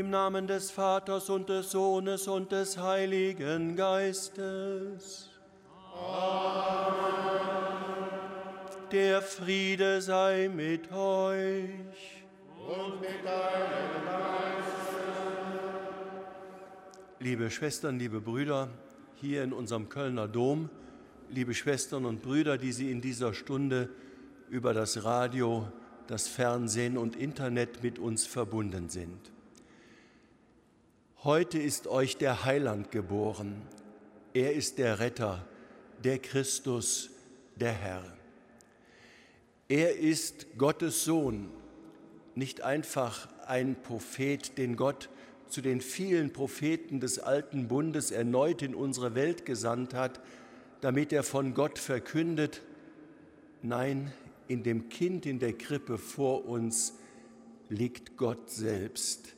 Im Namen des Vaters und des Sohnes und des Heiligen Geistes. Amen. Der Friede sei mit euch. Und mit deinem Geiste. Liebe Schwestern, liebe Brüder, hier in unserem Kölner Dom, liebe Schwestern und Brüder, die Sie in dieser Stunde über das Radio, das Fernsehen und Internet mit uns verbunden sind. Heute ist euch der Heiland geboren. Er ist der Retter, der Christus, der Herr. Er ist Gottes Sohn, nicht einfach ein Prophet, den Gott zu den vielen Propheten des alten Bundes erneut in unsere Welt gesandt hat, damit er von Gott verkündet. Nein, in dem Kind in der Krippe vor uns liegt Gott selbst.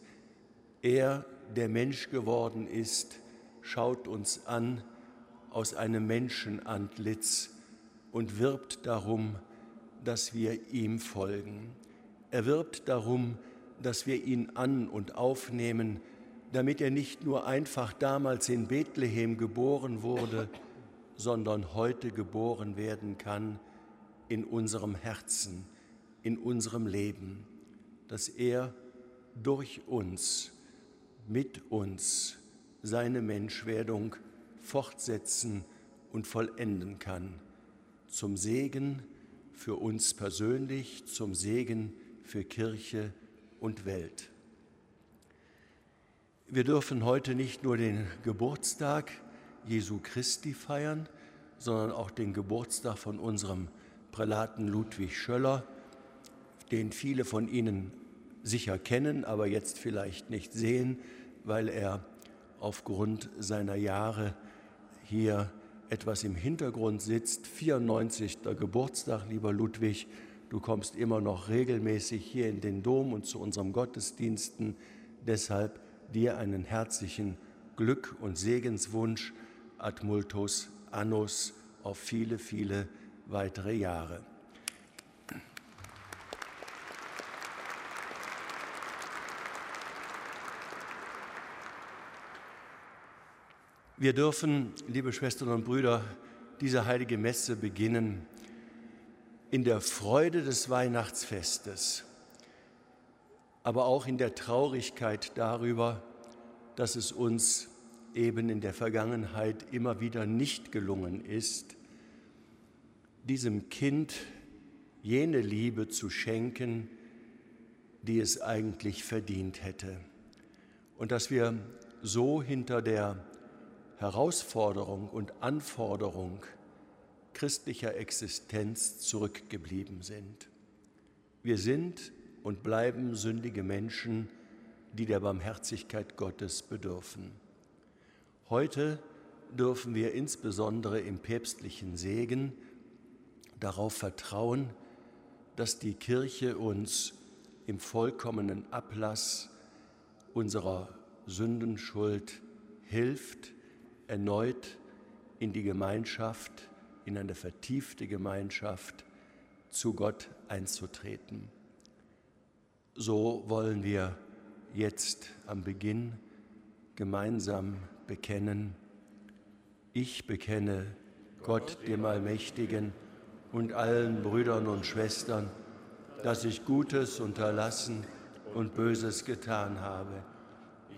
Er der Mensch geworden ist, schaut uns an aus einem Menschenantlitz und wirbt darum, dass wir ihm folgen. Er wirbt darum, dass wir ihn an und aufnehmen, damit er nicht nur einfach damals in Bethlehem geboren wurde, sondern heute geboren werden kann in unserem Herzen, in unserem Leben, dass er durch uns mit uns seine Menschwerdung fortsetzen und vollenden kann, zum Segen für uns persönlich, zum Segen für Kirche und Welt. Wir dürfen heute nicht nur den Geburtstag Jesu Christi feiern, sondern auch den Geburtstag von unserem Prälaten Ludwig Schöller, den viele von Ihnen sicher kennen, aber jetzt vielleicht nicht sehen, weil er aufgrund seiner Jahre hier etwas im Hintergrund sitzt. 94. Geburtstag, lieber Ludwig. Du kommst immer noch regelmäßig hier in den Dom und zu unserem Gottesdiensten. Deshalb dir einen herzlichen Glück- und Segenswunsch ad multos annus auf viele, viele weitere Jahre. Wir dürfen, liebe Schwestern und Brüder, diese heilige Messe beginnen in der Freude des Weihnachtsfestes, aber auch in der Traurigkeit darüber, dass es uns eben in der Vergangenheit immer wieder nicht gelungen ist, diesem Kind jene Liebe zu schenken, die es eigentlich verdient hätte. Und dass wir so hinter der Herausforderung und Anforderung christlicher Existenz zurückgeblieben sind. Wir sind und bleiben sündige Menschen, die der Barmherzigkeit Gottes bedürfen. Heute dürfen wir insbesondere im päpstlichen Segen darauf vertrauen, dass die Kirche uns im vollkommenen Ablass unserer Sündenschuld hilft, erneut in die Gemeinschaft, in eine vertiefte Gemeinschaft zu Gott einzutreten. So wollen wir jetzt am Beginn gemeinsam bekennen. Ich bekenne Gott, dem Allmächtigen, und allen Brüdern und Schwestern, dass ich Gutes unterlassen und Böses getan habe.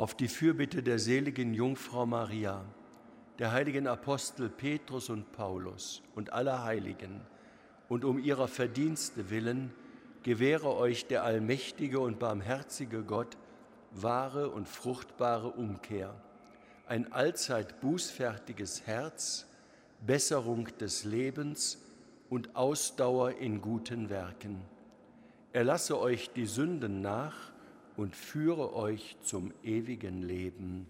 Auf die Fürbitte der seligen Jungfrau Maria, der heiligen Apostel Petrus und Paulus und aller Heiligen und um ihrer Verdienste willen gewähre euch der allmächtige und barmherzige Gott wahre und fruchtbare Umkehr, ein allzeit bußfertiges Herz, Besserung des Lebens und Ausdauer in guten Werken. Er lasse euch die Sünden nach und führe euch zum ewigen Leben.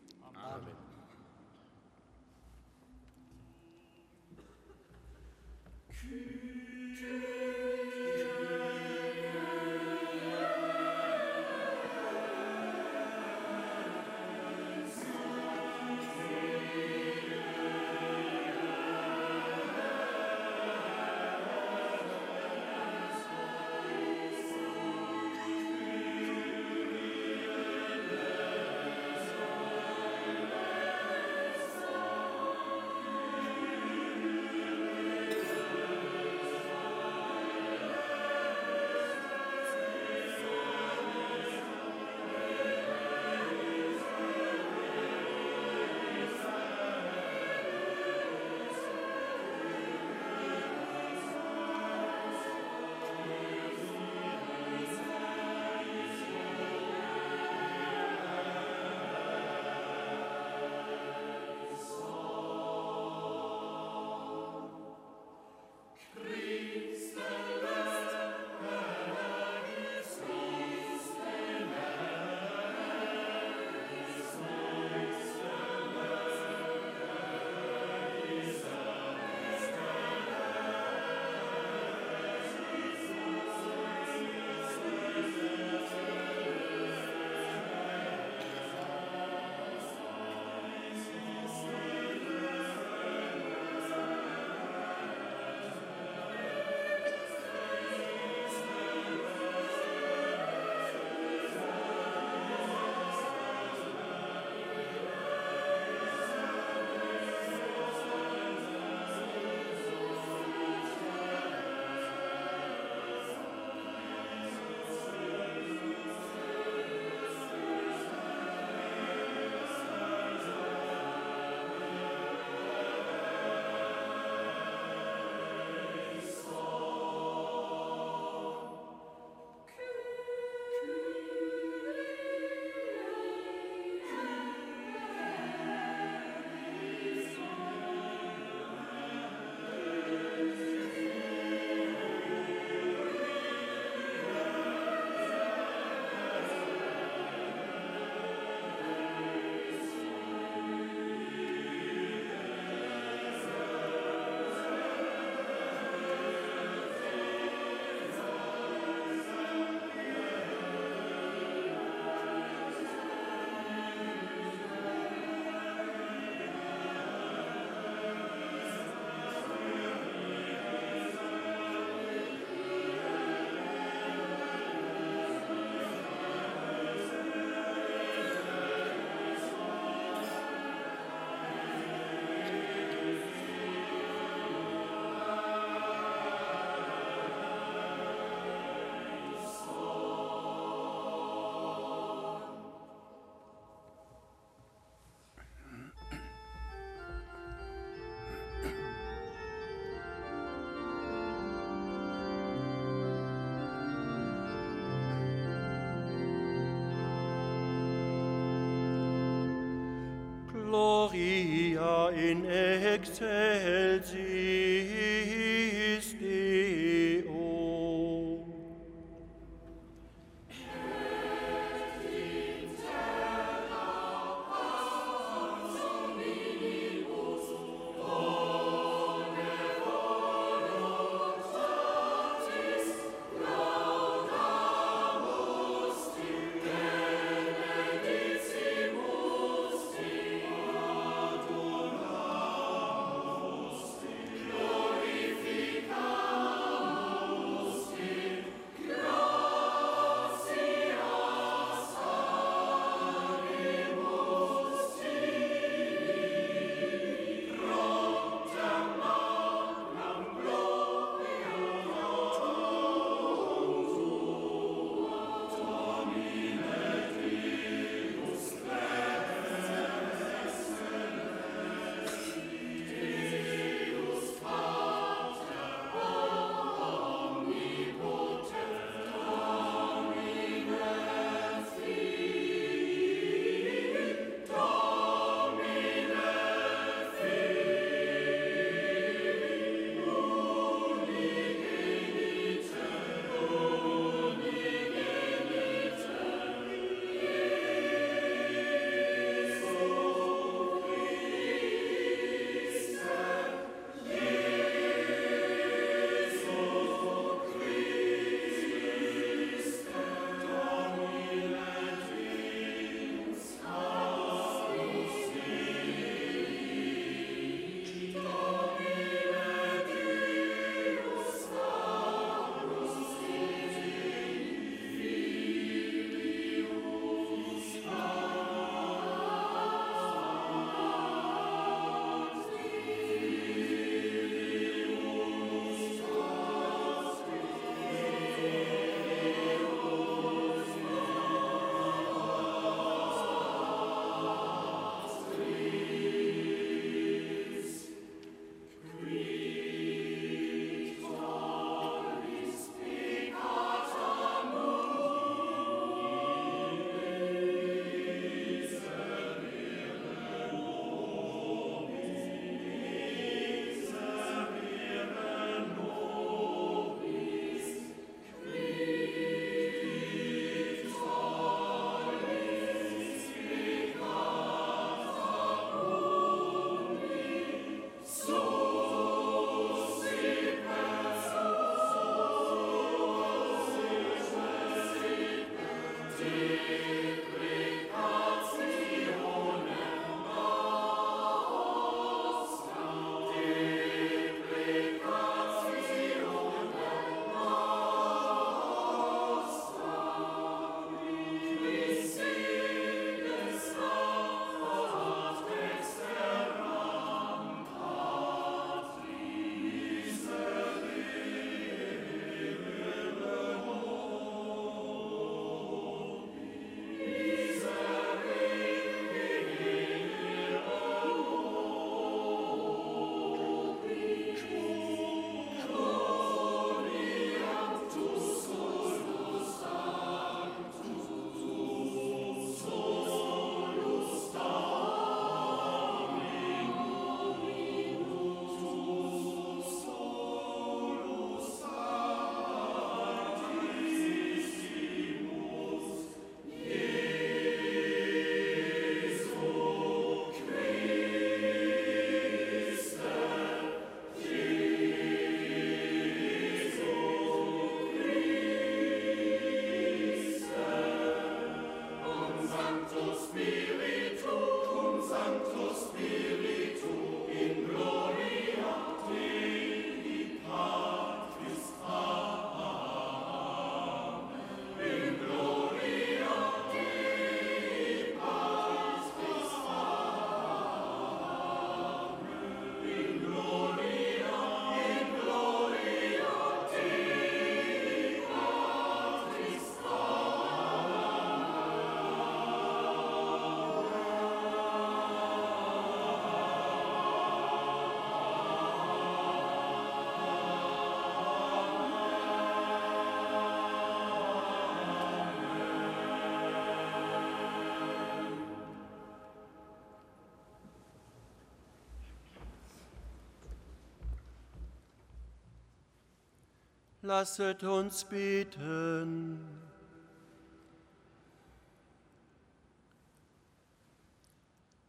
Lasset uns beten.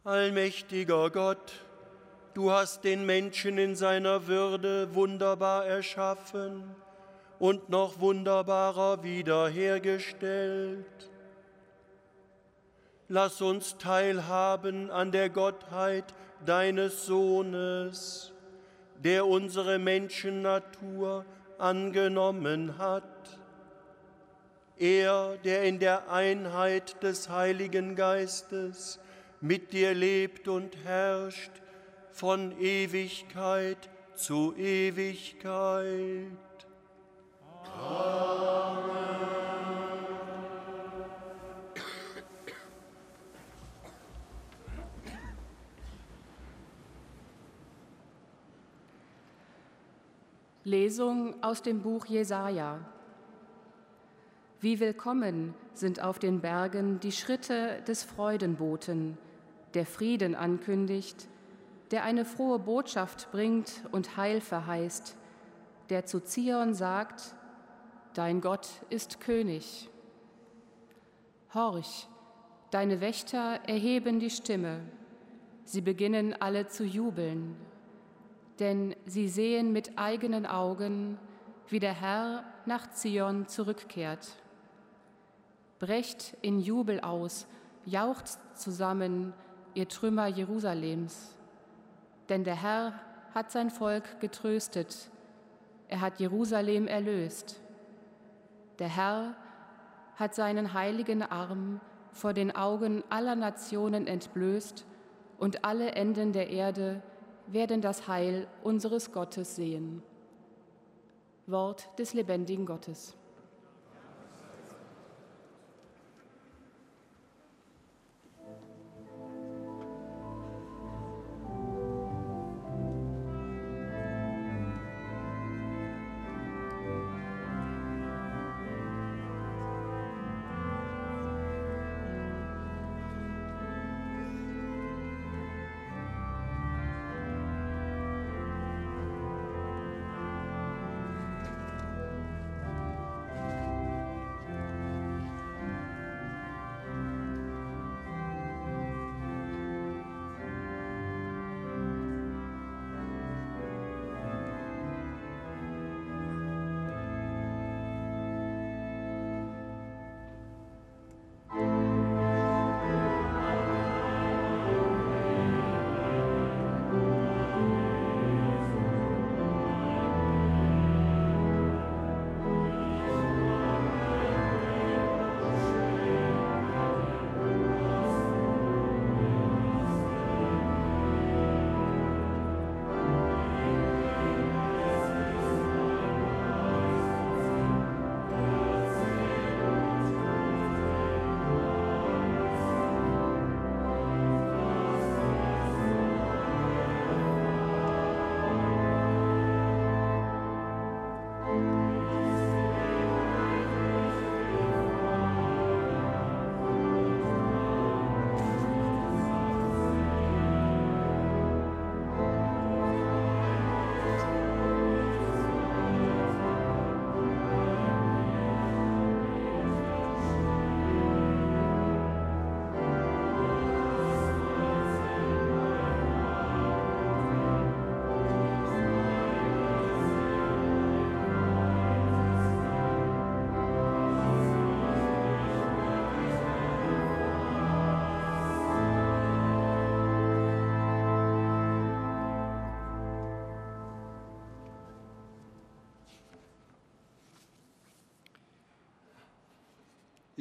Allmächtiger Gott, du hast den Menschen in seiner Würde wunderbar erschaffen und noch wunderbarer wiederhergestellt. Lass uns teilhaben an der Gottheit deines Sohnes, der unsere Menschennatur angenommen hat. Er, der in der Einheit des Heiligen Geistes mit dir lebt und herrscht von Ewigkeit zu Ewigkeit. Lesung aus dem Buch Jesaja. Wie willkommen sind auf den Bergen die Schritte des Freudenboten, der Frieden ankündigt, der eine frohe Botschaft bringt und Heil verheißt, der zu Zion sagt, Dein Gott ist König. Horch, deine Wächter erheben die Stimme, sie beginnen alle zu jubeln, denn sie sehen mit eigenen Augen, wie der Herr nach Zion zurückkehrt. Brecht in Jubel aus, jaucht zusammen, ihr Trümmer Jerusalems. Denn der Herr hat sein Volk getröstet, er hat Jerusalem erlöst. Der Herr hat seinen heiligen Arm vor den Augen aller Nationen entblößt, und alle Enden der Erde werden das Heil unseres Gottes sehen. Wort des lebendigen Gottes.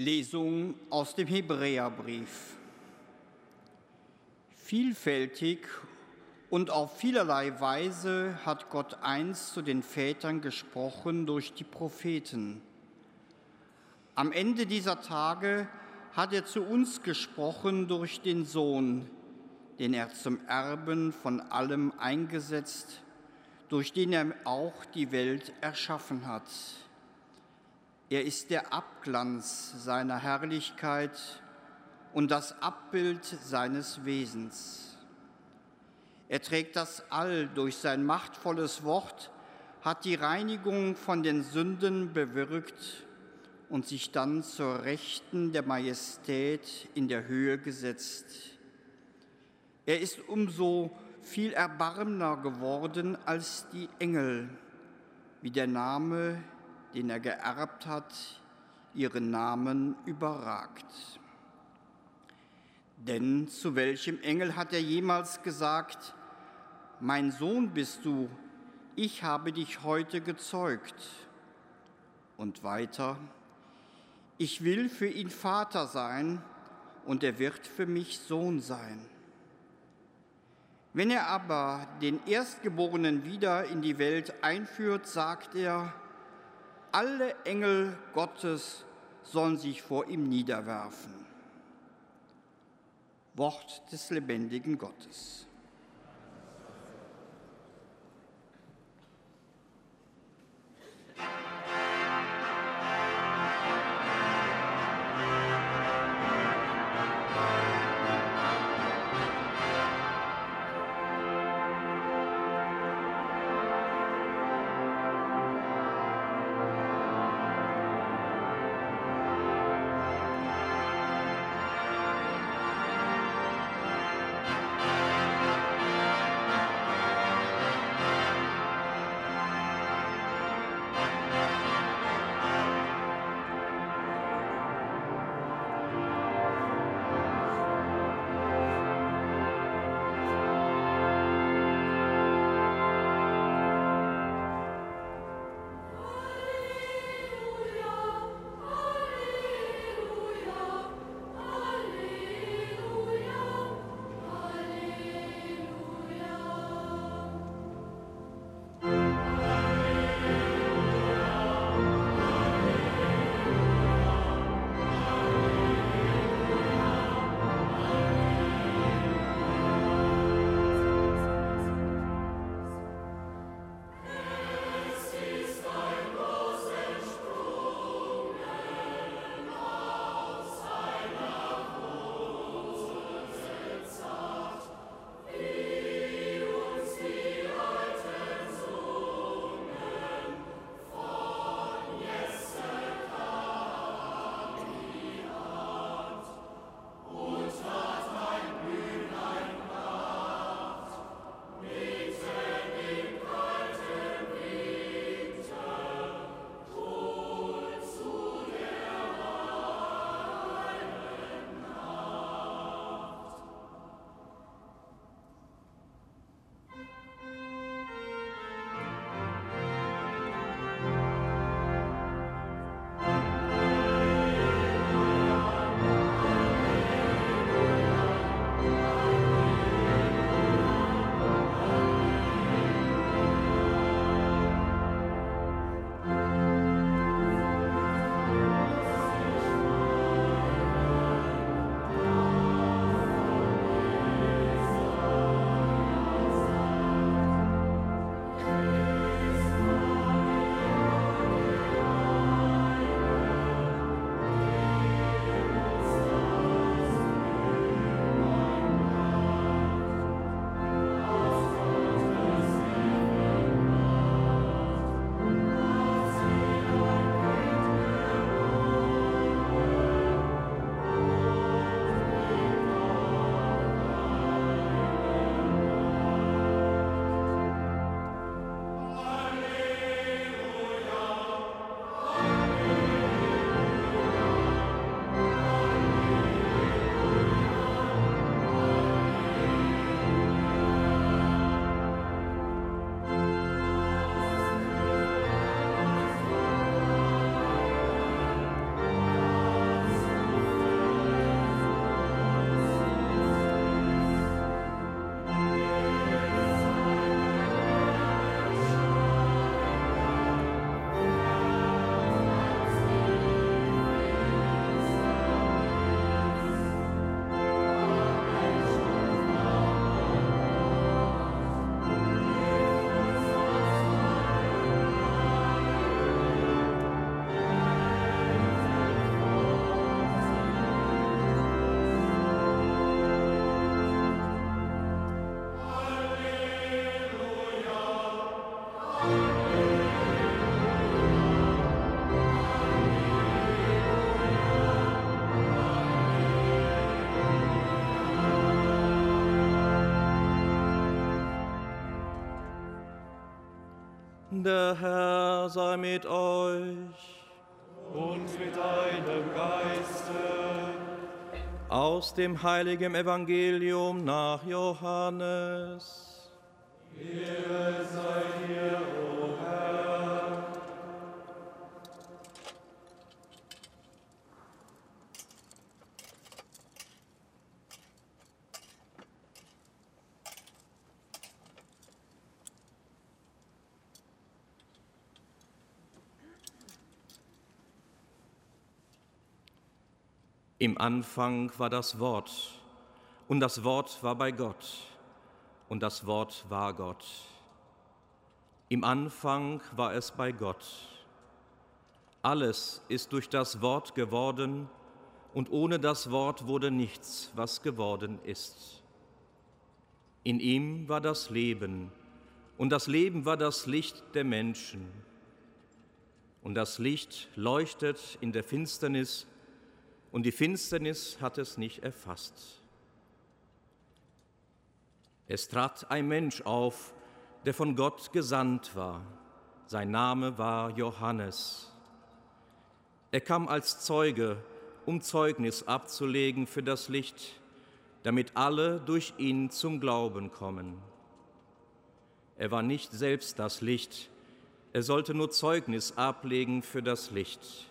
Lesung aus dem Hebräerbrief. Vielfältig und auf vielerlei Weise hat Gott einst zu den Vätern gesprochen durch die Propheten. Am Ende dieser Tage hat er zu uns gesprochen durch den Sohn, den er zum Erben von allem eingesetzt, durch den er auch die Welt erschaffen hat. Er ist der Abglanz seiner Herrlichkeit und das Abbild seines Wesens. Er trägt das All durch sein machtvolles Wort, hat die Reinigung von den Sünden bewirkt und sich dann zur Rechten der Majestät in der Höhe gesetzt. Er ist umso viel erbarmender geworden als die Engel, wie der Name, den er geerbt hat, ihren Namen überragt. Denn zu welchem Engel hat er jemals gesagt, mein Sohn bist du, ich habe dich heute gezeugt. Und weiter, ich will für ihn Vater sein und er wird für mich Sohn sein. Wenn er aber den Erstgeborenen wieder in die Welt einführt, sagt er, alle Engel Gottes sollen sich vor ihm niederwerfen. Wort des lebendigen Gottes. Der Herr sei mit euch. Und mit deinem Geiste. Aus dem heiligen Evangelium nach Johannes. Ehre sei dir, Im Anfang war das Wort, und das Wort war bei Gott, und das Wort war Gott. Im Anfang war es bei Gott. Alles ist durch das Wort geworden, und ohne das Wort wurde nichts, was geworden ist. In ihm war das Leben, und das Leben war das Licht der Menschen. Und das Licht leuchtet in der Finsternis, und die Finsternis hat es nicht erfasst. Es trat ein Mensch auf, der von Gott gesandt war. Sein Name war Johannes. Er kam als Zeuge, um Zeugnis abzulegen für das Licht, damit alle durch ihn zum Glauben kommen. Er war nicht selbst das Licht, er sollte nur Zeugnis ablegen für das Licht.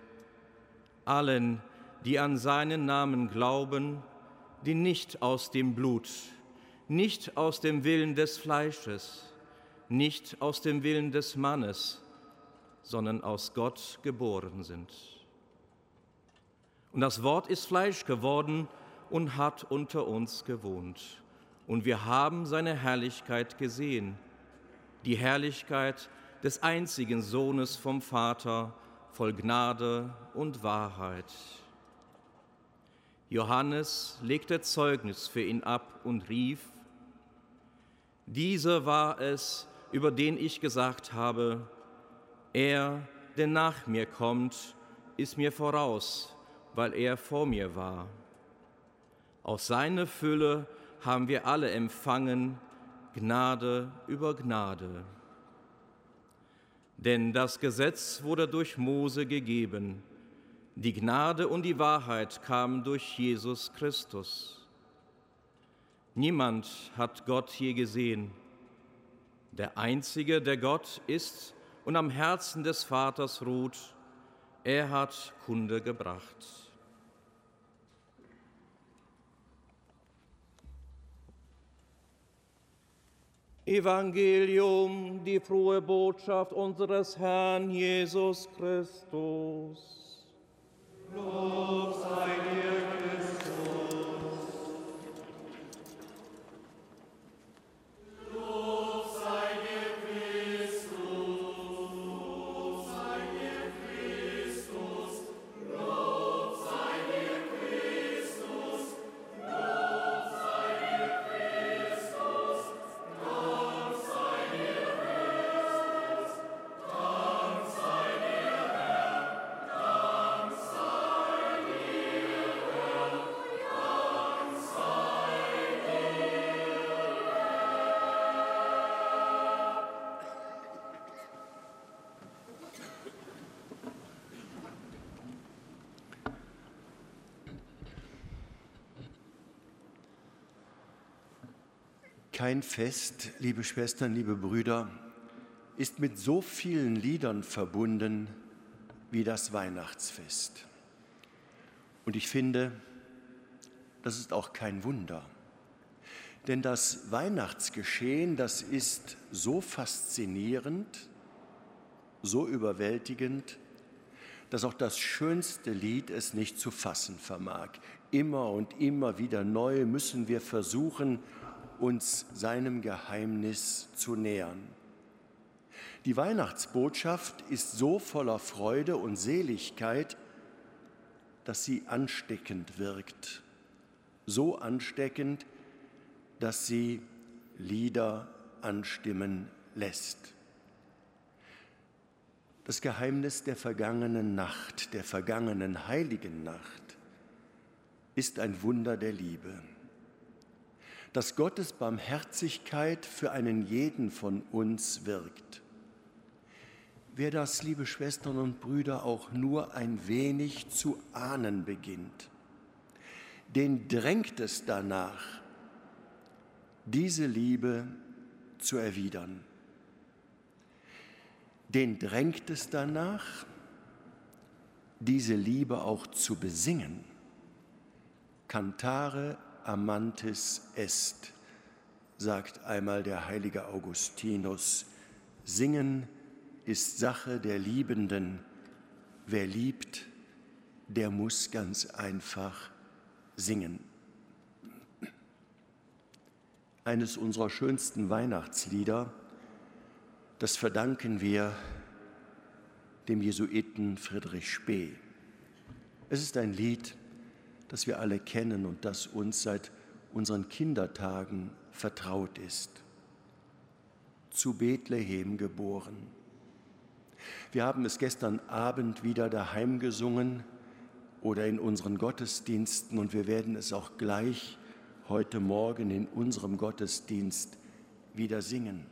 allen, die an seinen Namen glauben, die nicht aus dem Blut, nicht aus dem Willen des Fleisches, nicht aus dem Willen des Mannes, sondern aus Gott geboren sind. Und das Wort ist Fleisch geworden und hat unter uns gewohnt. Und wir haben seine Herrlichkeit gesehen, die Herrlichkeit des einzigen Sohnes vom Vater, voll Gnade und Wahrheit. Johannes legte Zeugnis für ihn ab und rief, dieser war es, über den ich gesagt habe, er, der nach mir kommt, ist mir voraus, weil er vor mir war. Aus seiner Fülle haben wir alle empfangen, Gnade über Gnade. Denn das Gesetz wurde durch Mose gegeben, die Gnade und die Wahrheit kamen durch Jesus Christus. Niemand hat Gott je gesehen. Der Einzige, der Gott ist und am Herzen des Vaters ruht, er hat Kunde gebracht. Evangelium, die frohe Botschaft unseres Herrn Jesus Christus. Lob sei dir, Kein Fest, liebe Schwestern, liebe Brüder, ist mit so vielen Liedern verbunden wie das Weihnachtsfest. Und ich finde, das ist auch kein Wunder. Denn das Weihnachtsgeschehen, das ist so faszinierend, so überwältigend, dass auch das schönste Lied es nicht zu fassen vermag. Immer und immer wieder neu müssen wir versuchen, uns seinem Geheimnis zu nähern. Die Weihnachtsbotschaft ist so voller Freude und Seligkeit, dass sie ansteckend wirkt. So ansteckend, dass sie Lieder anstimmen lässt. Das Geheimnis der vergangenen Nacht, der vergangenen heiligen Nacht, ist ein Wunder der Liebe. Dass Gottes Barmherzigkeit für einen jeden von uns wirkt. Wer das, liebe Schwestern und Brüder, auch nur ein wenig zu ahnen beginnt, den drängt es danach, diese Liebe zu erwidern. Den drängt es danach, diese Liebe auch zu besingen. Cantare amantis est, sagt einmal der heilige Augustinus. Singen ist Sache der Liebenden. Wer liebt, der muss ganz einfach singen. Eines unserer schönsten Weihnachtslieder, das verdanken wir dem Jesuiten Friedrich Spee. Es ist ein Lied, das wir alle kennen und das uns seit unseren Kindertagen vertraut ist. Zu Bethlehem geboren. Wir haben es gestern Abend wieder daheim gesungen oder in unseren Gottesdiensten und wir werden es auch gleich heute Morgen in unserem Gottesdienst wieder singen.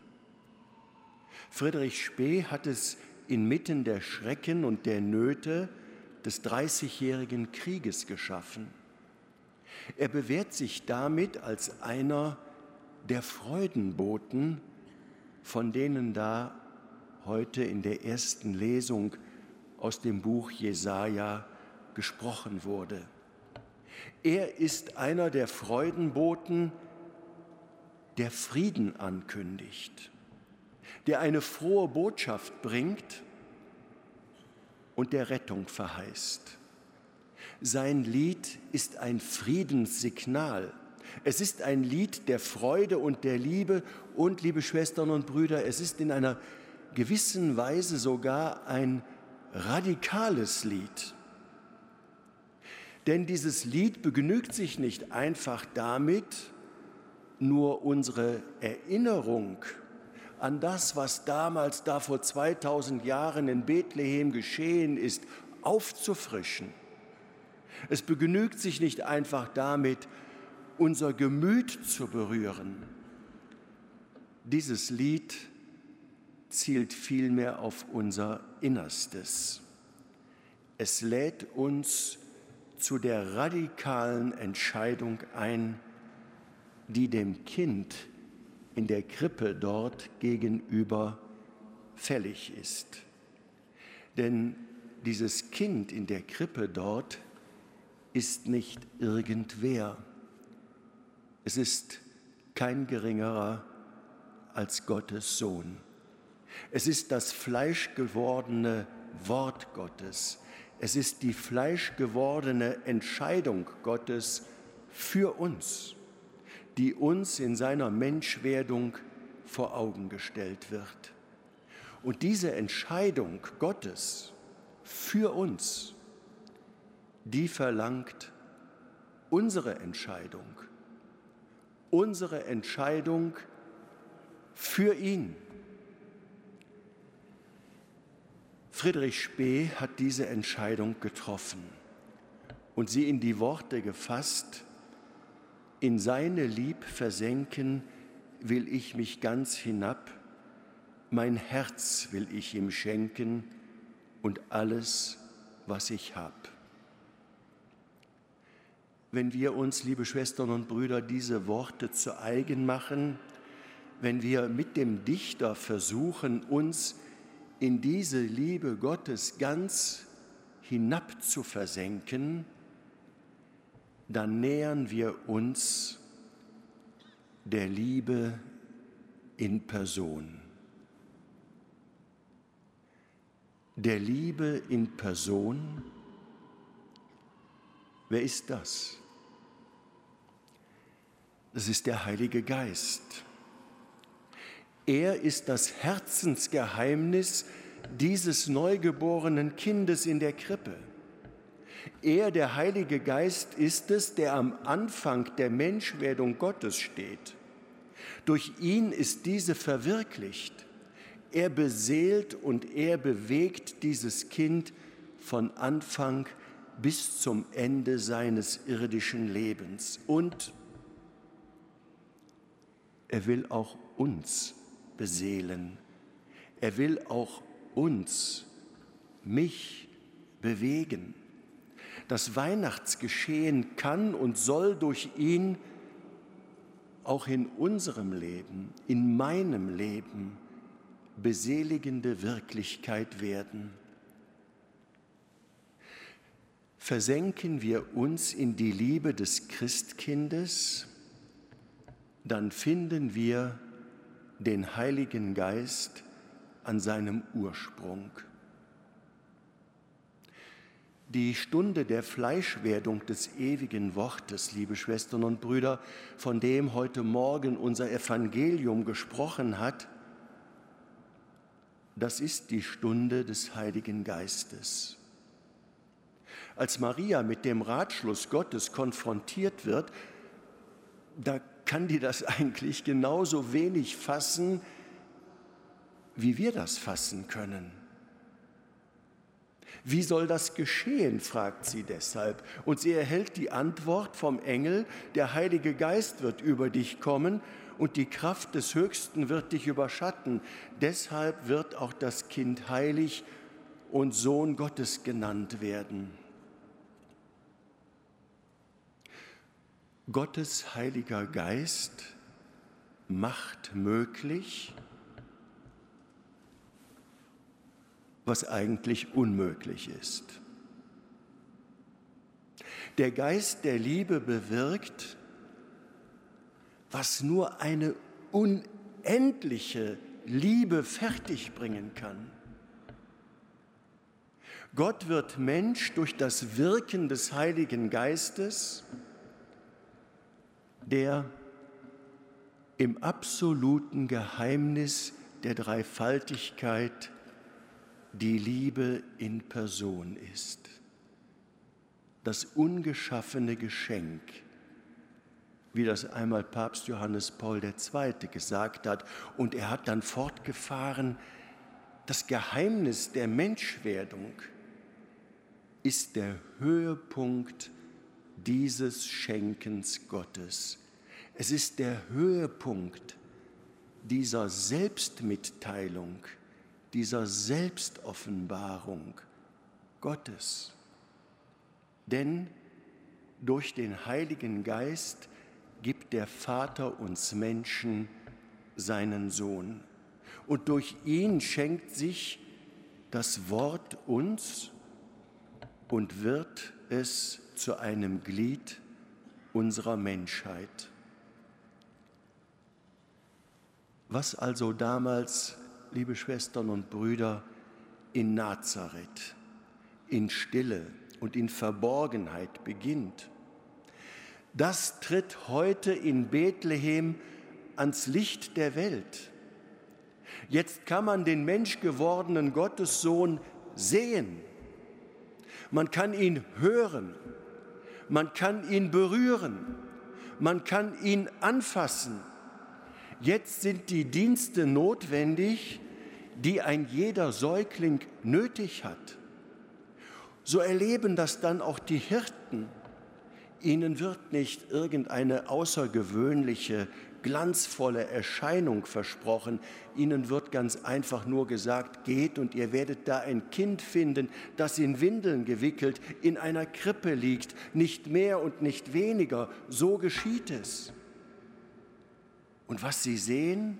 Friedrich Spee hat es inmitten der Schrecken und der Nöte des Dreißigjährigen Krieges geschaffen. Er bewährt sich damit als einer der Freudenboten, von denen da heute in der ersten Lesung aus dem Buch Jesaja gesprochen wurde. Er ist einer der Freudenboten, der Frieden ankündigt, der eine frohe Botschaft bringt und der Rettung verheißt. Sein Lied ist ein Friedenssignal. Es ist ein Lied der Freude und der Liebe und, liebe Schwestern und Brüder, es ist in einer gewissen Weise sogar ein radikales Lied. Denn dieses Lied begnügt sich nicht einfach damit, nur unsere Erinnerung an das, was damals da vor 2000 Jahren in Bethlehem geschehen ist, aufzufrischen. Es begnügt sich nicht einfach damit, unser Gemüt zu berühren. Dieses Lied zielt vielmehr auf unser Innerstes. Es lädt uns zu der radikalen Entscheidung ein, die dem Kind in der Krippe dort gegenüber fällig ist. Denn dieses Kind in der Krippe dort ist nicht irgendwer. Es ist kein geringerer als Gottes Sohn. Es ist das fleischgewordene Wort Gottes. Es ist die fleischgewordene Entscheidung Gottes für uns die uns in seiner Menschwerdung vor Augen gestellt wird. Und diese Entscheidung Gottes für uns, die verlangt unsere Entscheidung, unsere Entscheidung für ihn. Friedrich Spee hat diese Entscheidung getroffen und sie in die Worte gefasst, in seine Lieb versenken will ich mich ganz hinab, mein Herz will ich ihm schenken und alles, was ich hab. Wenn wir uns, liebe Schwestern und Brüder, diese Worte zu eigen machen, wenn wir mit dem Dichter versuchen, uns in diese Liebe Gottes ganz hinab zu versenken, dann nähern wir uns der Liebe in Person. Der Liebe in Person, wer ist das? Das ist der Heilige Geist. Er ist das Herzensgeheimnis dieses neugeborenen Kindes in der Krippe. Er, der Heilige Geist, ist es, der am Anfang der Menschwerdung Gottes steht. Durch ihn ist diese verwirklicht. Er beseelt und er bewegt dieses Kind von Anfang bis zum Ende seines irdischen Lebens. Und er will auch uns beseelen. Er will auch uns, mich bewegen. Das Weihnachtsgeschehen kann und soll durch ihn auch in unserem Leben, in meinem Leben, beseligende Wirklichkeit werden. Versenken wir uns in die Liebe des Christkindes, dann finden wir den Heiligen Geist an seinem Ursprung. Die Stunde der Fleischwerdung des ewigen Wortes, liebe Schwestern und Brüder, von dem heute Morgen unser Evangelium gesprochen hat, das ist die Stunde des Heiligen Geistes. Als Maria mit dem Ratschluss Gottes konfrontiert wird, da kann die das eigentlich genauso wenig fassen, wie wir das fassen können. Wie soll das geschehen? fragt sie deshalb. Und sie erhält die Antwort vom Engel, der Heilige Geist wird über dich kommen und die Kraft des Höchsten wird dich überschatten. Deshalb wird auch das Kind heilig und Sohn Gottes genannt werden. Gottes Heiliger Geist macht möglich, was eigentlich unmöglich ist. Der Geist der Liebe bewirkt, was nur eine unendliche Liebe fertigbringen kann. Gott wird Mensch durch das Wirken des Heiligen Geistes, der im absoluten Geheimnis der Dreifaltigkeit die Liebe in Person ist. Das ungeschaffene Geschenk, wie das einmal Papst Johannes Paul II. gesagt hat. Und er hat dann fortgefahren, das Geheimnis der Menschwerdung ist der Höhepunkt dieses Schenkens Gottes. Es ist der Höhepunkt dieser Selbstmitteilung dieser Selbstoffenbarung Gottes. Denn durch den Heiligen Geist gibt der Vater uns Menschen seinen Sohn. Und durch ihn schenkt sich das Wort uns und wird es zu einem Glied unserer Menschheit. Was also damals liebe Schwestern und Brüder, in Nazareth, in Stille und in Verborgenheit beginnt. Das tritt heute in Bethlehem ans Licht der Welt. Jetzt kann man den menschgewordenen Gottessohn sehen. Man kann ihn hören. Man kann ihn berühren. Man kann ihn anfassen. Jetzt sind die Dienste notwendig, die ein jeder Säugling nötig hat. So erleben das dann auch die Hirten. Ihnen wird nicht irgendeine außergewöhnliche, glanzvolle Erscheinung versprochen. Ihnen wird ganz einfach nur gesagt, geht und ihr werdet da ein Kind finden, das in Windeln gewickelt in einer Krippe liegt, nicht mehr und nicht weniger. So geschieht es. Und was sie sehen,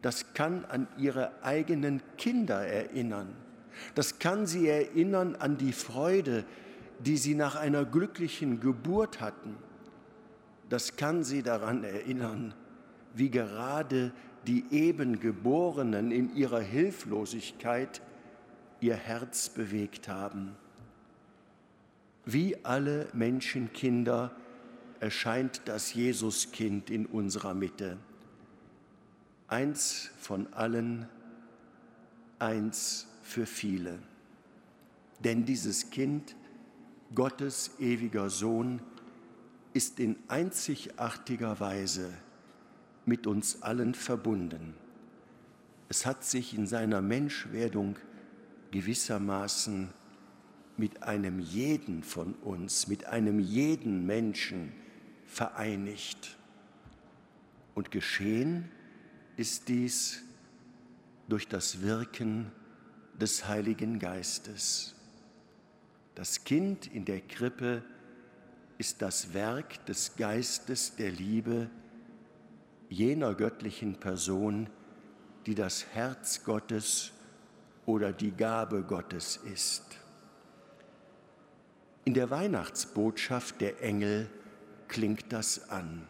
das kann an ihre eigenen Kinder erinnern. Das kann sie erinnern an die Freude, die sie nach einer glücklichen Geburt hatten. Das kann sie daran erinnern, wie gerade die eben Geborenen in ihrer Hilflosigkeit ihr Herz bewegt haben. Wie alle Menschenkinder erscheint das Jesuskind in unserer Mitte. eins von allen, eins für viele. Denn dieses Kind, Gottes ewiger Sohn, ist in einzigartiger Weise mit uns allen verbunden. Es hat sich in seiner Menschwerdung gewissermaßen mit einem jeden von uns, mit einem jeden Menschen vereinigt. Und geschehen ist dies durch das Wirken des Heiligen Geistes. Das Kind in der Krippe ist das Werk des Geistes der Liebe jener göttlichen Person, die das Herz Gottes oder die Gabe Gottes ist. In der Weihnachtsbotschaft der Engel klingt das an.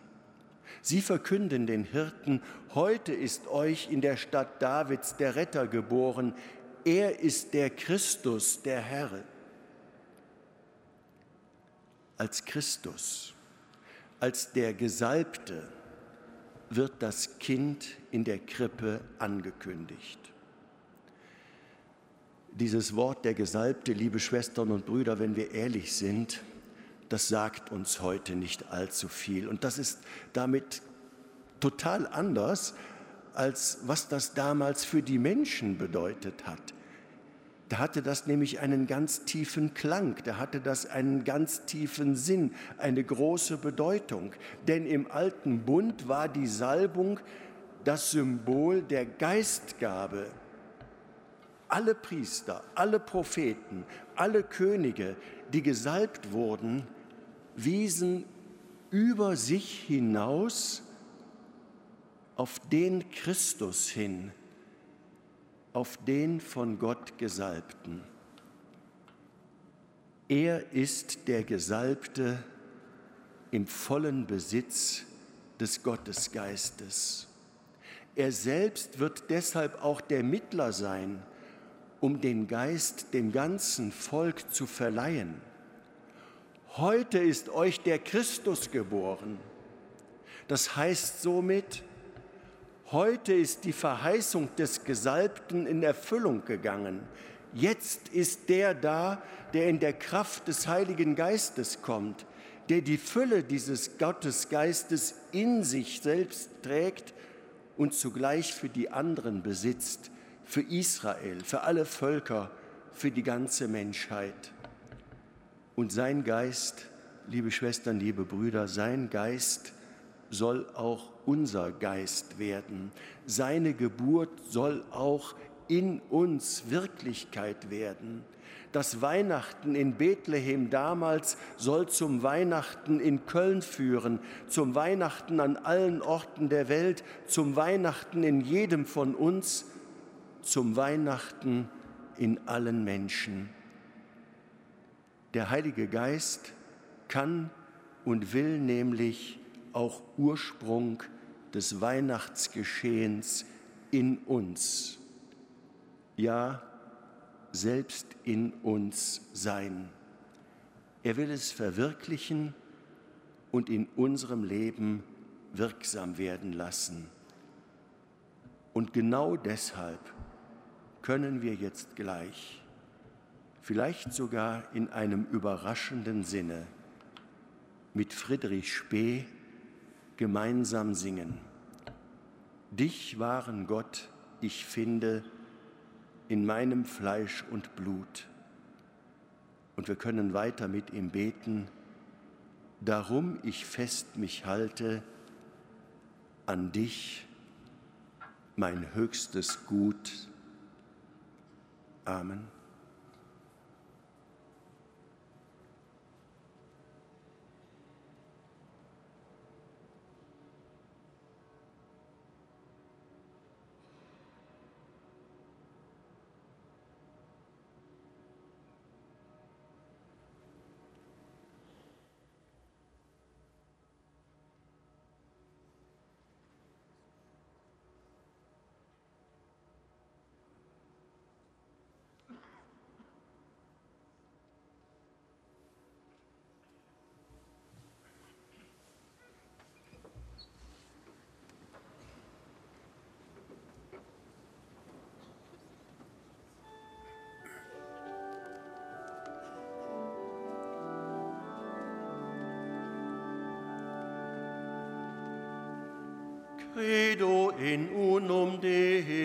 Sie verkünden den Hirten, heute ist euch in der Stadt Davids der Retter geboren, er ist der Christus, der Herr. Als Christus, als der Gesalbte wird das Kind in der Krippe angekündigt. Dieses Wort der Gesalbte, liebe Schwestern und Brüder, wenn wir ehrlich sind, das sagt uns heute nicht allzu viel. Und das ist damit total anders, als was das damals für die Menschen bedeutet hat. Da hatte das nämlich einen ganz tiefen Klang, da hatte das einen ganz tiefen Sinn, eine große Bedeutung. Denn im alten Bund war die Salbung das Symbol der Geistgabe. Alle Priester, alle Propheten, alle Könige, die gesalbt wurden, wiesen über sich hinaus auf den Christus hin, auf den von Gott Gesalbten. Er ist der Gesalbte im vollen Besitz des Gottesgeistes. Er selbst wird deshalb auch der Mittler sein, um den Geist dem ganzen Volk zu verleihen. Heute ist euch der Christus geboren. Das heißt somit, heute ist die Verheißung des Gesalbten in Erfüllung gegangen. Jetzt ist der da, der in der Kraft des Heiligen Geistes kommt, der die Fülle dieses Gottesgeistes in sich selbst trägt und zugleich für die anderen besitzt, für Israel, für alle Völker, für die ganze Menschheit. Und sein Geist, liebe Schwestern, liebe Brüder, sein Geist soll auch unser Geist werden. Seine Geburt soll auch in uns Wirklichkeit werden. Das Weihnachten in Bethlehem damals soll zum Weihnachten in Köln führen, zum Weihnachten an allen Orten der Welt, zum Weihnachten in jedem von uns, zum Weihnachten in allen Menschen. Der Heilige Geist kann und will nämlich auch Ursprung des Weihnachtsgeschehens in uns, ja selbst in uns sein. Er will es verwirklichen und in unserem Leben wirksam werden lassen. Und genau deshalb können wir jetzt gleich, vielleicht sogar in einem überraschenden Sinne, mit Friedrich Spee gemeinsam singen. Dich wahren Gott, ich finde, in meinem Fleisch und Blut. Und wir können weiter mit ihm beten, darum ich fest mich halte an dich, mein höchstes Gut. Amen. Credo in unum Deum.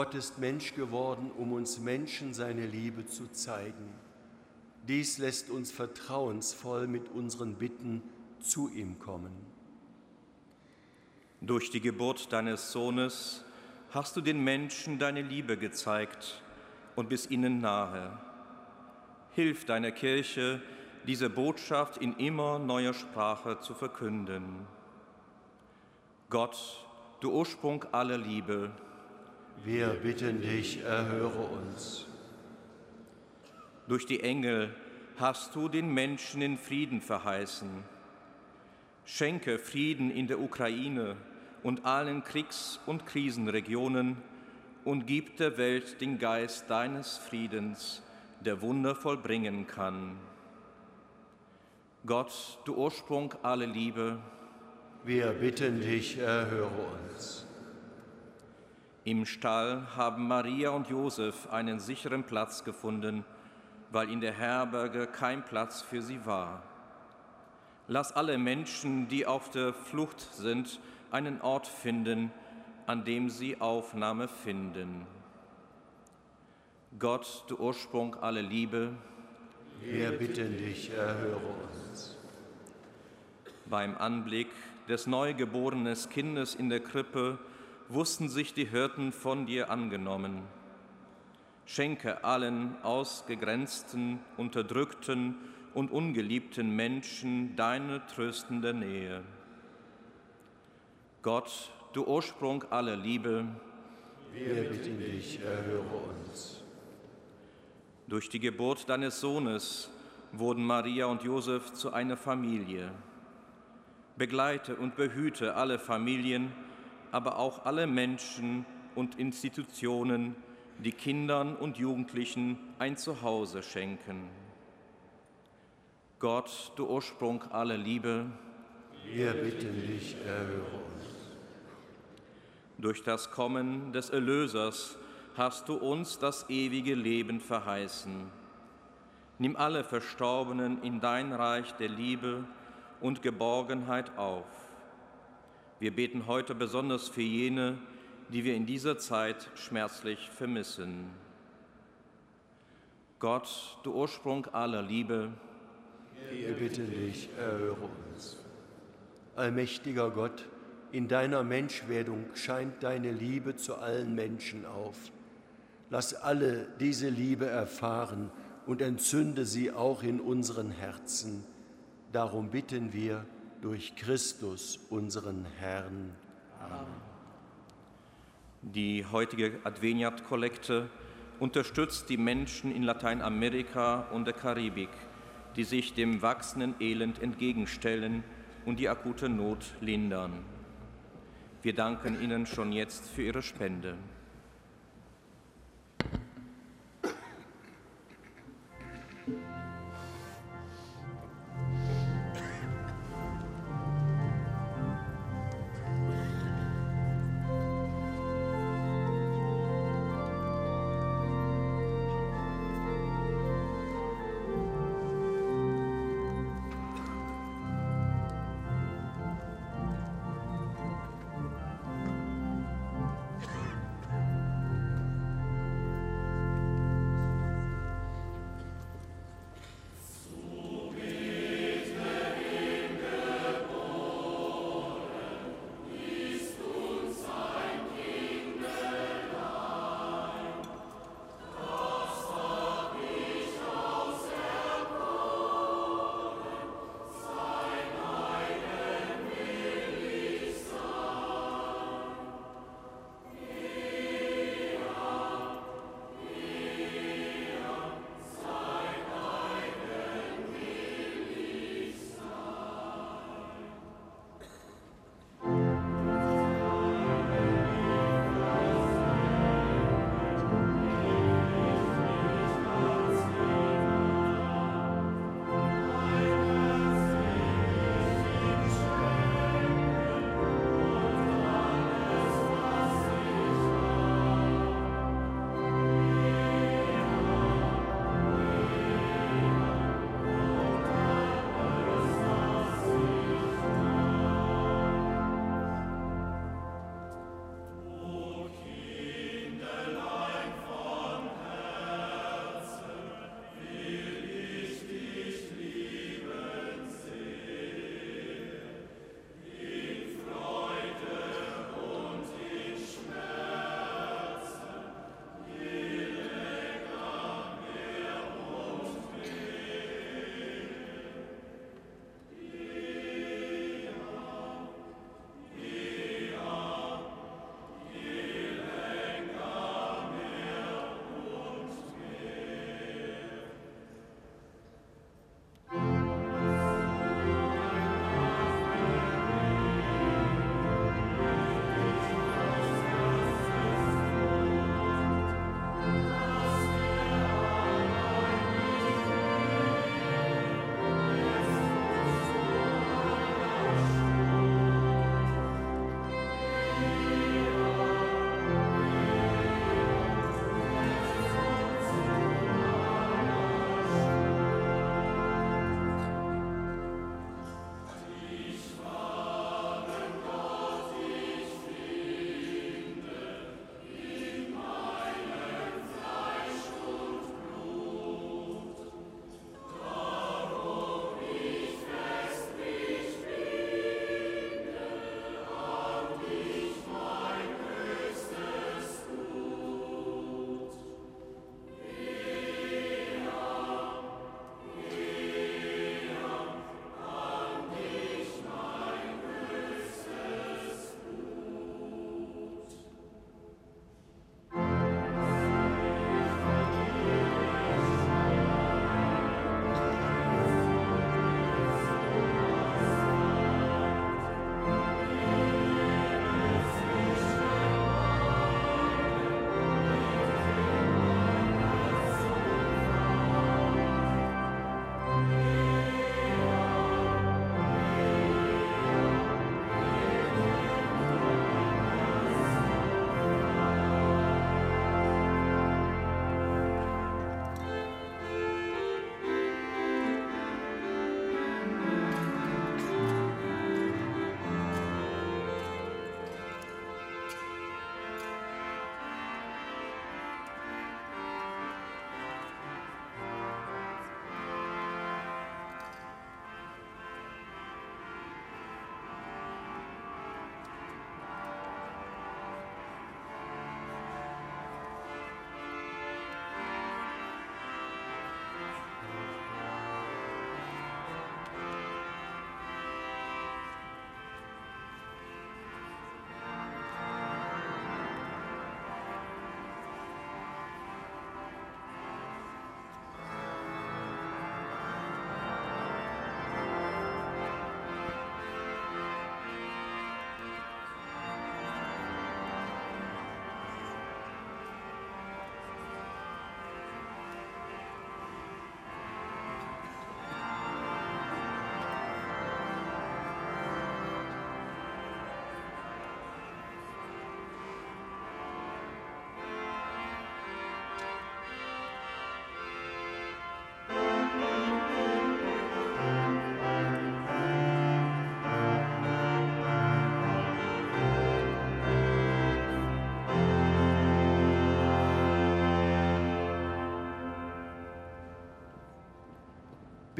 Gott ist Mensch geworden, um uns Menschen seine Liebe zu zeigen. Dies lässt uns vertrauensvoll mit unseren Bitten zu ihm kommen. Durch die Geburt deines Sohnes hast du den Menschen deine Liebe gezeigt und bist ihnen nahe. Hilf deiner Kirche, diese Botschaft in immer neuer Sprache zu verkünden. Gott, du Ursprung aller Liebe, wir bitten dich, erhöre uns. Durch die Engel hast du den Menschen in Frieden verheißen. Schenke Frieden in der Ukraine und allen Kriegs- und Krisenregionen und gib der Welt den Geist deines Friedens, der Wunder vollbringen kann. Gott, du Ursprung aller Liebe, wir bitten dich, erhöre uns. Im Stall haben Maria und Josef einen sicheren Platz gefunden, weil in der Herberge kein Platz für sie war. Lass alle Menschen, die auf der Flucht sind, einen Ort finden, an dem sie Aufnahme finden. Gott, du Ursprung aller Liebe, wir bitten dich, erhöre uns. Beim Anblick des neugeborenen Kindes in der Krippe wussten sich die Hirten von dir angenommen. Schenke allen ausgegrenzten, unterdrückten und ungeliebten Menschen deine tröstende Nähe. Gott, du Ursprung aller Liebe, wir bitten dich, erhöre uns. Durch die Geburt deines Sohnes wurden Maria und Josef zu einer Familie. Begleite und behüte alle Familien, aber auch alle Menschen und Institutionen, die Kindern und Jugendlichen ein Zuhause schenken. Gott, du Ursprung aller Liebe, wir bitten dich, erhöre uns. Durch das Kommen des Erlösers hast du uns das ewige Leben verheißen. Nimm alle Verstorbenen in dein Reich der Liebe und Geborgenheit auf. Wir beten heute besonders für jene, die wir in dieser Zeit schmerzlich vermissen. Gott, du Ursprung aller Liebe, wir bitten dich, erhöre uns. Allmächtiger Gott, in deiner Menschwerdung scheint deine Liebe zu allen Menschen auf. Lass alle diese Liebe erfahren und entzünde sie auch in unseren Herzen. Darum bitten wir durch Christus, unseren Herrn. Amen. Die heutige Adveniat-Kollekte unterstützt die Menschen in Lateinamerika und der Karibik, die sich dem wachsenden Elend entgegenstellen und die akute Not lindern. Wir danken Ihnen schon jetzt für Ihre Spende.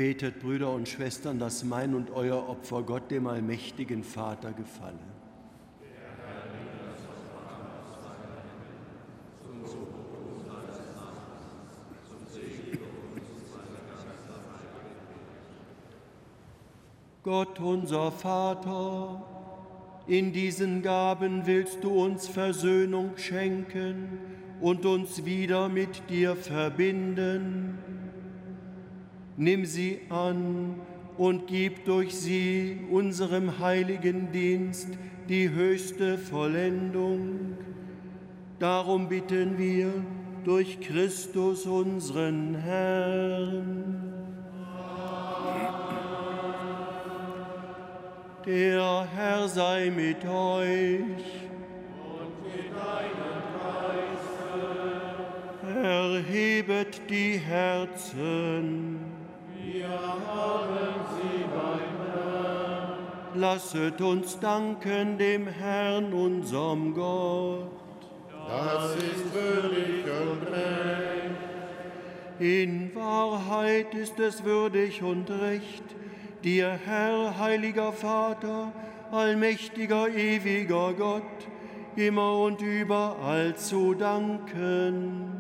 Betet, Brüder und Schwestern, dass mein und euer Opfer Gott, dem allmächtigen Vater, gefalle. Gott unser Vater, in diesen Gaben willst du uns Versöhnung schenken und uns wieder mit dir verbinden. Nimm sie an und gib durch sie unserem heiligen Dienst die höchste Vollendung. Darum bitten wir durch Christus unseren Herrn. Der Herr sei mit euch. Und mit deinem Geiste. Erhebet die Herzen. Lasset uns danken dem Herrn, unserem Gott. Das ist würdig und recht. In Wahrheit ist es würdig und recht dir, Herr, heiliger Vater, allmächtiger, ewiger Gott, immer und überall zu danken.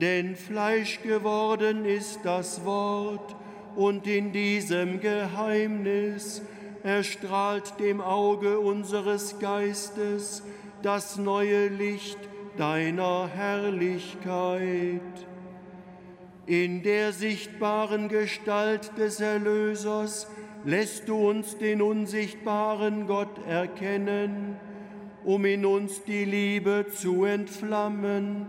Denn Fleisch geworden ist das Wort, und in diesem Geheimnis erstrahlt dem Auge unseres Geistes das neue Licht deiner Herrlichkeit. In der sichtbaren Gestalt des Erlösers lässt du uns den unsichtbaren Gott erkennen, um in uns die Liebe zu entflammen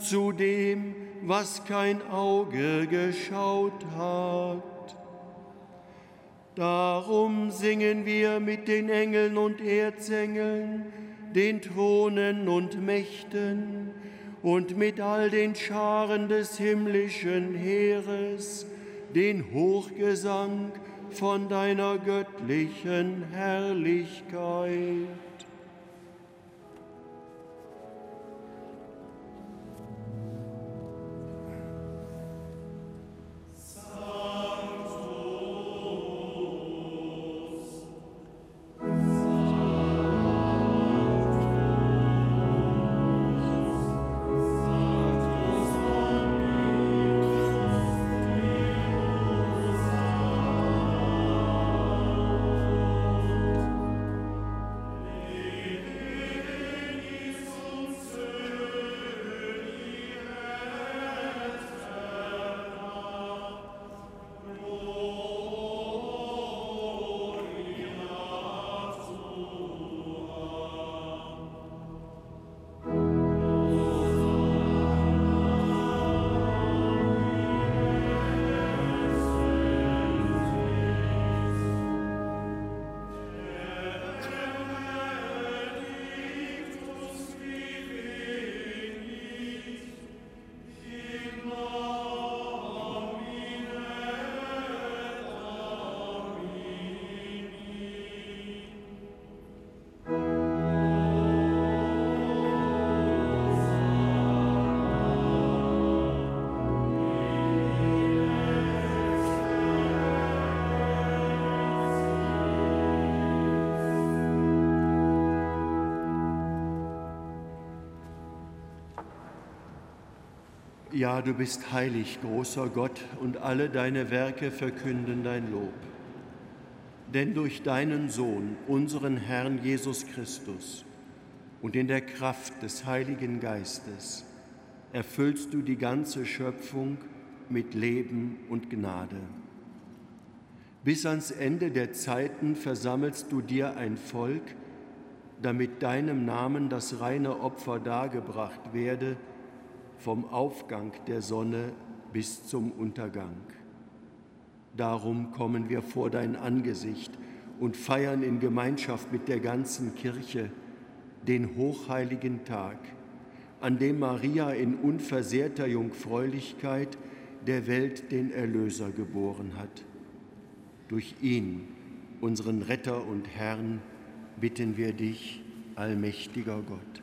zu dem, was kein Auge geschaut hat. Darum singen wir mit den Engeln und Erzengeln, den Thronen und Mächten, und mit all den Scharen des himmlischen Heeres den Hochgesang von deiner göttlichen Herrlichkeit. Ja, du bist heilig, großer Gott, und alle deine Werke verkünden dein Lob. Denn durch deinen Sohn, unseren Herrn Jesus Christus, und in der Kraft des Heiligen Geistes erfüllst du die ganze Schöpfung mit Leben und Gnade. Bis ans Ende der Zeiten versammelst du dir ein Volk, damit deinem Namen das reine Opfer dargebracht werde, vom Aufgang der Sonne bis zum Untergang. Darum kommen wir vor dein Angesicht und feiern in Gemeinschaft mit der ganzen Kirche den hochheiligen Tag, an dem Maria in unversehrter Jungfräulichkeit der Welt den Erlöser geboren hat. Durch ihn, unseren Retter und Herrn, bitten wir dich, allmächtiger Gott.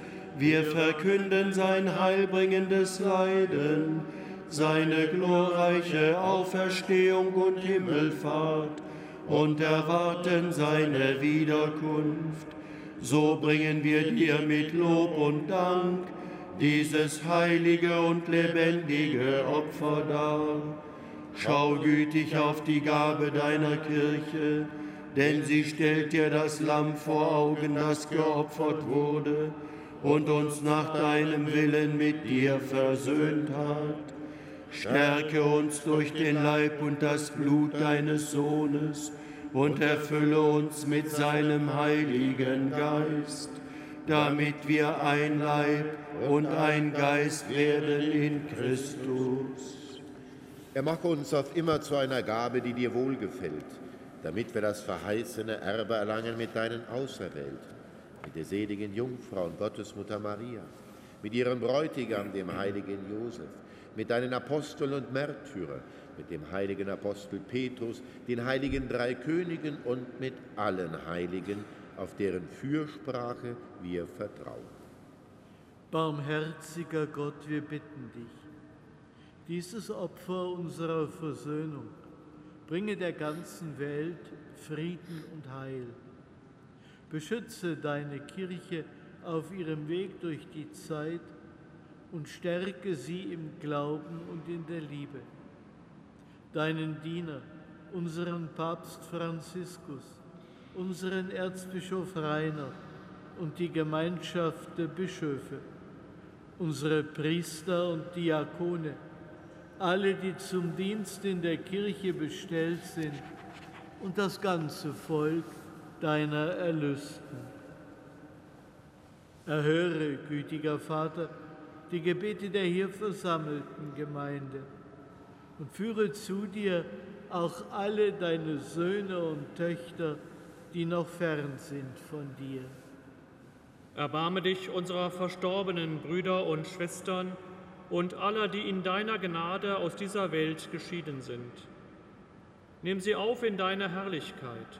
wir verkünden sein heilbringendes Leiden, seine glorreiche Auferstehung und Himmelfahrt und erwarten seine Wiederkunft. So bringen wir dir mit Lob und Dank dieses heilige und lebendige Opfer dar. Schau gütig auf die Gabe deiner Kirche, denn sie stellt dir das Lamm vor Augen, das geopfert wurde und uns nach deinem Willen mit dir versöhnt hat. Stärke uns durch den Leib und das Blut deines Sohnes und erfülle uns mit seinem heiligen Geist, damit wir ein Leib und ein Geist werden in Christus. Er mache uns auf immer zu einer Gabe, die dir wohlgefällt, damit wir das verheißene Erbe erlangen mit deinen Auserwählten mit der seligen Jungfrau und Gottesmutter Maria, mit ihrem Bräutigam, dem heiligen Josef, mit deinen Aposteln und Märtyrern, mit dem heiligen Apostel Petrus, den heiligen drei Königen und mit allen Heiligen, auf deren Fürsprache wir vertrauen. Barmherziger Gott, wir bitten dich, dieses Opfer unserer Versöhnung bringe der ganzen Welt Frieden und Heil Beschütze deine Kirche auf ihrem Weg durch die Zeit und stärke sie im Glauben und in der Liebe. Deinen Diener, unseren Papst Franziskus, unseren Erzbischof Rainer und die Gemeinschaft der Bischöfe, unsere Priester und Diakone, alle, die zum Dienst in der Kirche bestellt sind und das ganze Volk, deiner Erlösten. Erhöre, gütiger Vater, die Gebete der hier versammelten Gemeinde und führe zu dir auch alle deine Söhne und Töchter, die noch fern sind von dir. Erbarme dich unserer verstorbenen Brüder und Schwestern und aller, die in deiner Gnade aus dieser Welt geschieden sind. Nimm sie auf in deine Herrlichkeit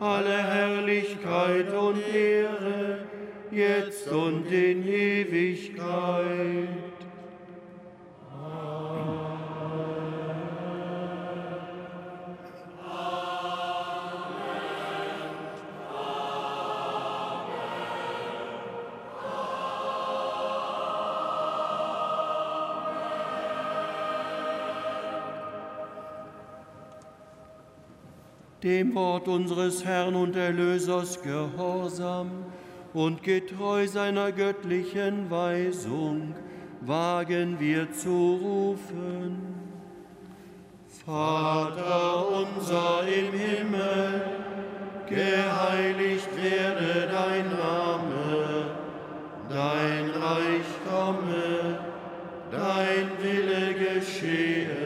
alle Herrlichkeit und Ehre, jetzt und in Ewigkeit. Dem Wort unseres Herrn und Erlösers gehorsam und getreu seiner göttlichen Weisung wagen wir zu rufen. Vater unser im Himmel, geheiligt werde dein Name, dein Reich komme, dein Wille geschehe,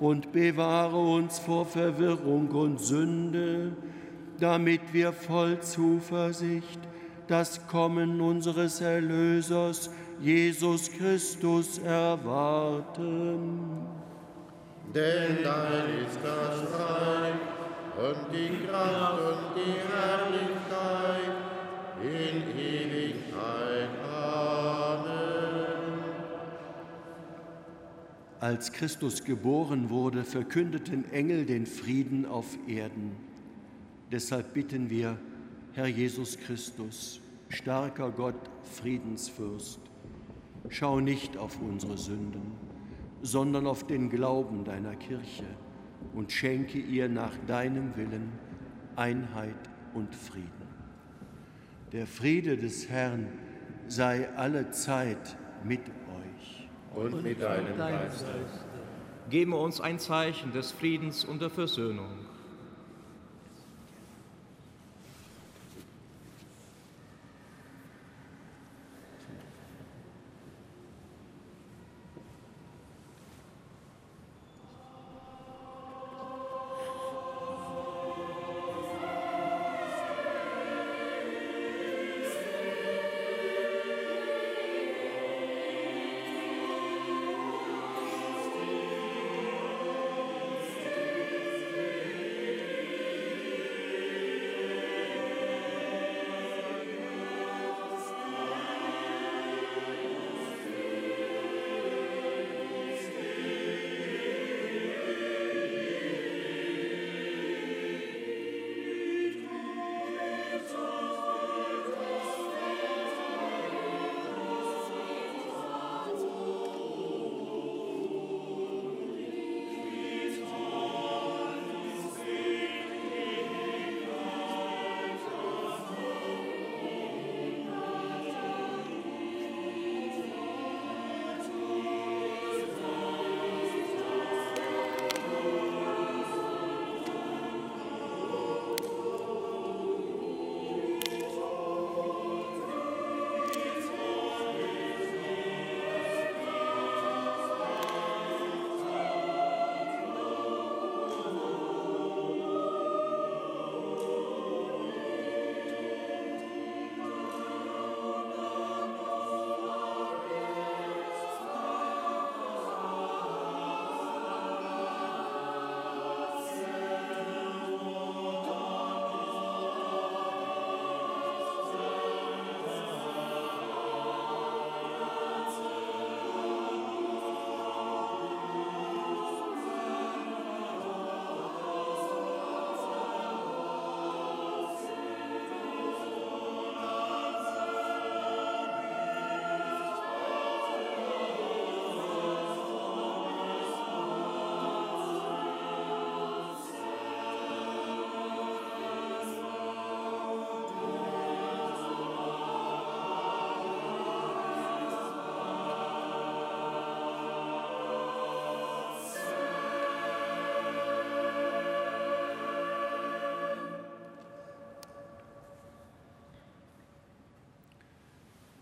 und bewahre uns vor Verwirrung und Sünde, damit wir voll Zuversicht das Kommen unseres Erlösers Jesus Christus erwarten. Denn dein ist das Reich und die Kraft und die Herrlichkeit in Ewigkeit. Amen. Als Christus geboren wurde, verkündeten Engel den Frieden auf Erden. Deshalb bitten wir, Herr Jesus Christus, starker Gott, Friedensfürst, schau nicht auf unsere Sünden, sondern auf den Glauben deiner Kirche und schenke ihr nach deinem Willen Einheit und Frieden. Der Friede des Herrn sei alle Zeit mit. Und mit deinem Geist. Gebe uns ein Zeichen des Friedens und der Versöhnung.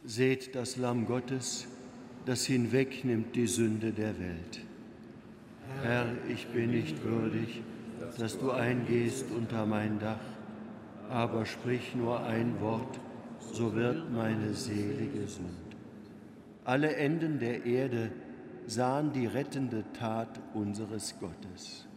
Seht das Lamm Gottes, das hinwegnimmt die Sünde der Welt. Herr, ich bin nicht würdig, dass du eingehst unter mein Dach, aber sprich nur ein Wort, so wird meine Seele gesund. Alle Enden der Erde sahen die rettende Tat unseres Gottes.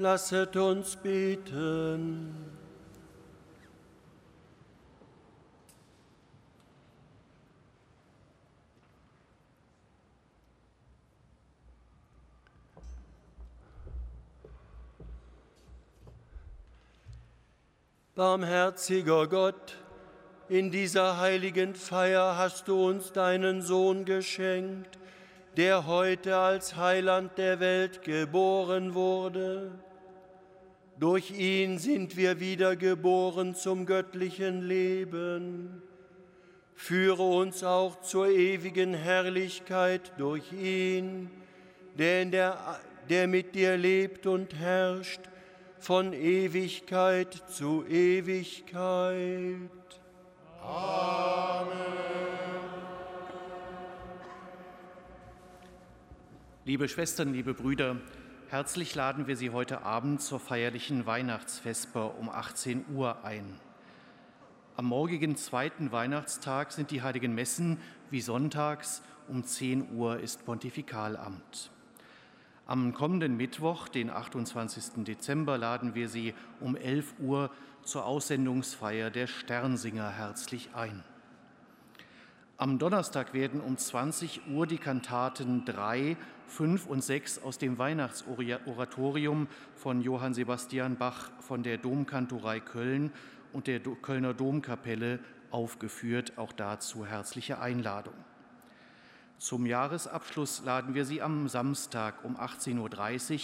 Lasset uns beten. Barmherziger Gott, in dieser heiligen Feier hast du uns deinen Sohn geschenkt, der heute als Heiland der Welt geboren wurde. Durch ihn sind wir wiedergeboren zum göttlichen Leben. Führe uns auch zur ewigen Herrlichkeit durch ihn, der, der, der mit dir lebt und herrscht von Ewigkeit zu Ewigkeit. Amen. Liebe Schwestern, liebe Brüder, Herzlich laden wir Sie heute Abend zur feierlichen Weihnachtsvesper um 18 Uhr ein. Am morgigen zweiten Weihnachtstag sind die heiligen Messen wie sonntags um 10 Uhr ist Pontifikalamt. Am kommenden Mittwoch, den 28. Dezember, laden wir Sie um 11 Uhr zur Aussendungsfeier der Sternsinger herzlich ein. Am Donnerstag werden um 20 Uhr die Kantaten 3, 5 und 6 aus dem Weihnachtsoratorium von Johann Sebastian Bach von der Domkantorei Köln und der Kölner Domkapelle aufgeführt. Auch dazu herzliche Einladung. Zum Jahresabschluss laden wir Sie am Samstag um 18.30 Uhr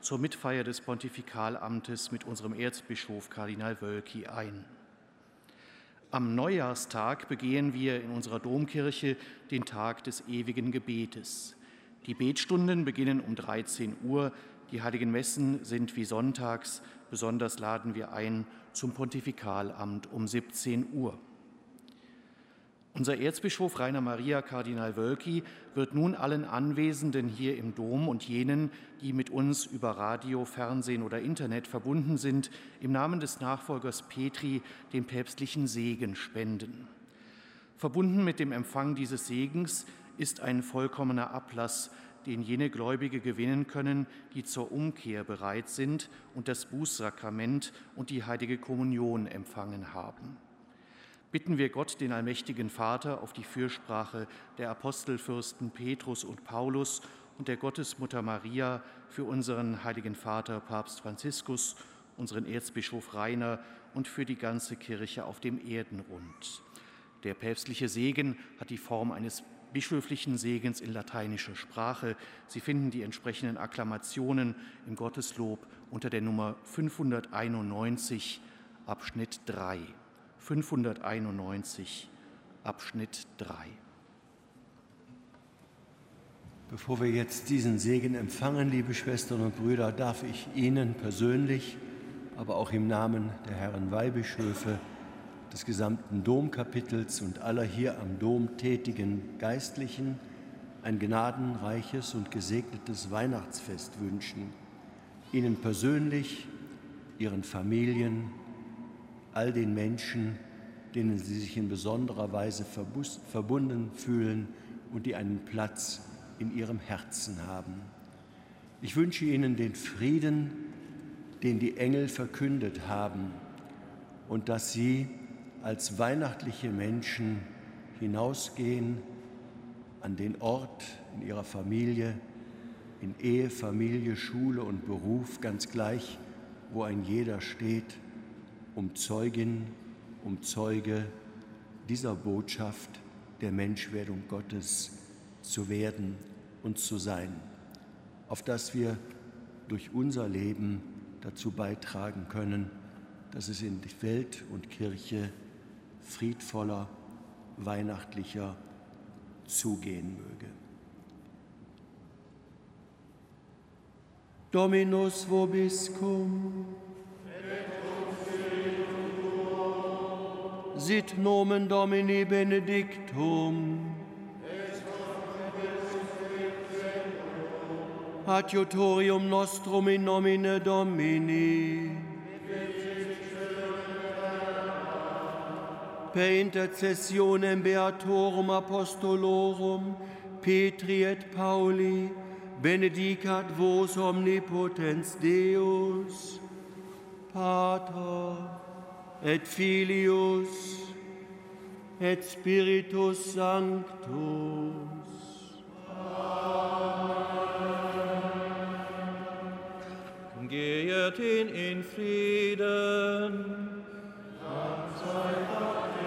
zur Mitfeier des Pontifikalamtes mit unserem Erzbischof Kardinal Wölki ein. Am Neujahrstag begehen wir in unserer Domkirche den Tag des ewigen Gebetes. Die Betstunden beginnen um 13 Uhr, die heiligen Messen sind wie sonntags, besonders laden wir ein zum Pontifikalamt um 17 Uhr. Unser Erzbischof Rainer Maria Kardinal Wölki wird nun allen Anwesenden hier im Dom und jenen, die mit uns über Radio, Fernsehen oder Internet verbunden sind, im Namen des Nachfolgers Petri den päpstlichen Segen spenden. Verbunden mit dem Empfang dieses Segens ist ein vollkommener Ablass, den jene Gläubige gewinnen können, die zur Umkehr bereit sind und das Bußsakrament und die heilige Kommunion empfangen haben bitten wir Gott, den allmächtigen Vater, auf die Fürsprache der Apostelfürsten Petrus und Paulus und der Gottesmutter Maria für unseren heiligen Vater Papst Franziskus, unseren Erzbischof Rainer und für die ganze Kirche auf dem Erdenrund. Der päpstliche Segen hat die Form eines bischöflichen Segens in lateinischer Sprache. Sie finden die entsprechenden Akklamationen im Gotteslob unter der Nummer 591, Abschnitt 3. 591, Abschnitt 3. Bevor wir jetzt diesen Segen empfangen, liebe Schwestern und Brüder, darf ich Ihnen persönlich, aber auch im Namen der Herren Weihbischöfe, des gesamten Domkapitels und aller hier am Dom tätigen Geistlichen ein gnadenreiches und gesegnetes Weihnachtsfest wünschen. Ihnen persönlich, Ihren Familien, all den Menschen, denen sie sich in besonderer Weise verbunden fühlen und die einen Platz in ihrem Herzen haben. Ich wünsche Ihnen den Frieden, den die Engel verkündet haben und dass Sie als weihnachtliche Menschen hinausgehen an den Ort in Ihrer Familie, in Ehe, Familie, Schule und Beruf, ganz gleich, wo ein jeder steht um Zeugin, um Zeuge dieser Botschaft der Menschwerdung Gottes zu werden und zu sein, auf dass wir durch unser Leben dazu beitragen können, dass es in Welt und Kirche friedvoller, weihnachtlicher zugehen möge. Dominus vobiscum. sit nomen Domini benedictum. Adiutorium nostrum in nomine Domini. per intercessionem Beatorum Apostolorum Petri et Pauli, benedicat vos omnipotens Deus, Pater et Filius et Spiritus Sanctus. Amen. Gehet hin in Frieden. Dank sei Gott.